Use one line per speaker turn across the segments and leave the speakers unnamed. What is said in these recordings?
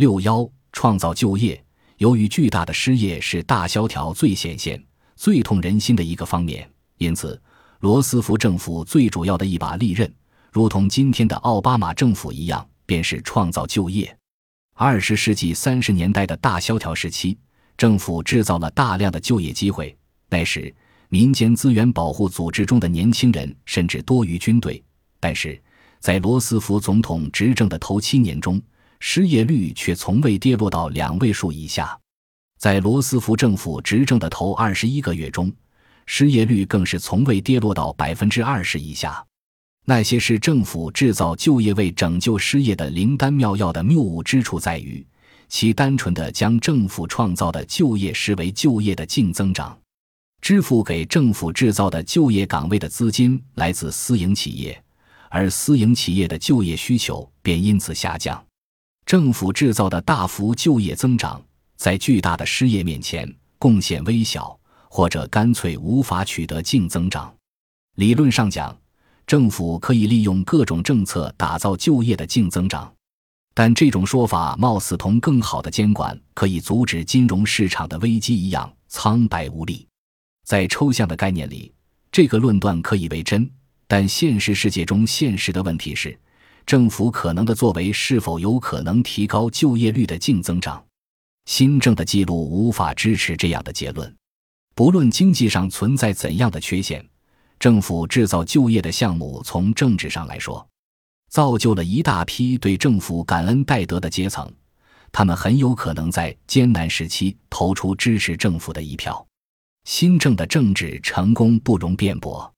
六幺创造就业。由于巨大的失业是大萧条最显现、最痛人心的一个方面，因此罗斯福政府最主要的一把利刃，如同今天的奥巴马政府一样，便是创造就业。二十世纪三十年代的大萧条时期，政府制造了大量的就业机会。那时，民间资源保护组织中的年轻人甚至多于军队。但是，在罗斯福总统执政的头七年中，失业率却从未跌落到两位数以下，在罗斯福政府执政的头二十一个月中，失业率更是从未跌落到百分之二十以下。那些是政府制造就业为拯救失业的灵丹妙药的谬误之处在于，其单纯的将政府创造的就业视为就业的净增长，支付给政府制造的就业岗位的资金来自私营企业，而私营企业的就业需求便因此下降。政府制造的大幅就业增长，在巨大的失业面前贡献微小，或者干脆无法取得净增长。理论上讲，政府可以利用各种政策打造就业的净增长，但这种说法貌似同更好的监管可以阻止金融市场的危机一样苍白无力。在抽象的概念里，这个论断可以为真，但现实世界中现实的问题是。政府可能的作为是否有可能提高就业率的净增长？新政的记录无法支持这样的结论。不论经济上存在怎样的缺陷，政府制造就业的项目从政治上来说，造就了一大批对政府感恩戴德的阶层，他们很有可能在艰难时期投出支持政府的一票。新政的政治成功不容辩驳。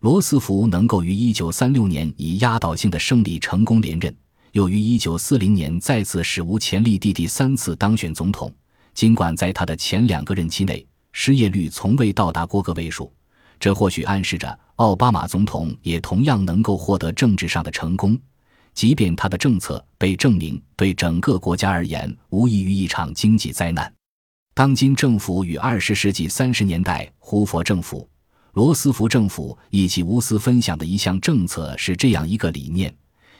罗斯福能够于1936年以压倒性的胜利成功连任，又于1940年再次史无前例地第三次当选总统。尽管在他的前两个任期内，失业率从未到达过个位数，这或许暗示着奥巴马总统也同样能够获得政治上的成功，即便他的政策被证明对整个国家而言无异于一场经济灾难。当今政府与20世纪30年代胡佛政府。罗斯福政府以及无私分享的一项政策是这样一个理念，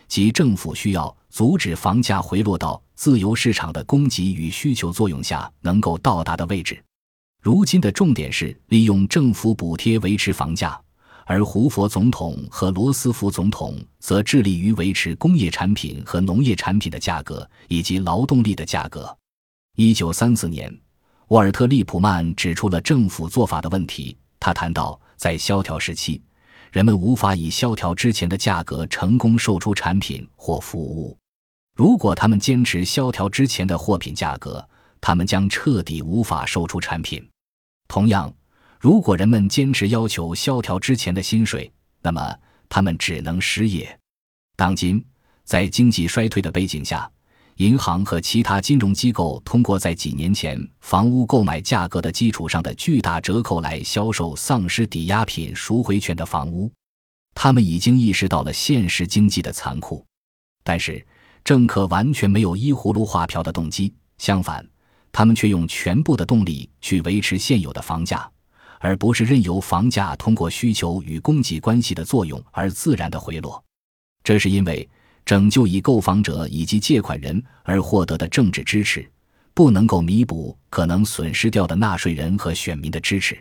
即政府需要阻止房价回落到自由市场的供给与需求作用下能够到达的位置。如今的重点是利用政府补贴维持房价，而胡佛总统和罗斯福总统则致力于维持工业产品和农业产品的价格以及劳动力的价格。一九三四年，沃尔特·利普曼指出了政府做法的问题。他谈到，在萧条时期，人们无法以萧条之前的价格成功售出产品或服务。如果他们坚持萧条之前的货品价格，他们将彻底无法售出产品。同样，如果人们坚持要求萧条之前的薪水，那么他们只能失业。当今，在经济衰退的背景下，银行和其他金融机构通过在几年前房屋购买价格的基础上的巨大折扣来销售丧失抵押品赎回权的房屋。他们已经意识到了现实经济的残酷，但是政客完全没有依葫芦画瓢的动机。相反，他们却用全部的动力去维持现有的房价，而不是任由房价通过需求与供给关系的作用而自然的回落。这是因为。拯救以购房者以及借款人而获得的政治支持，不能够弥补可能损失掉的纳税人和选民的支持。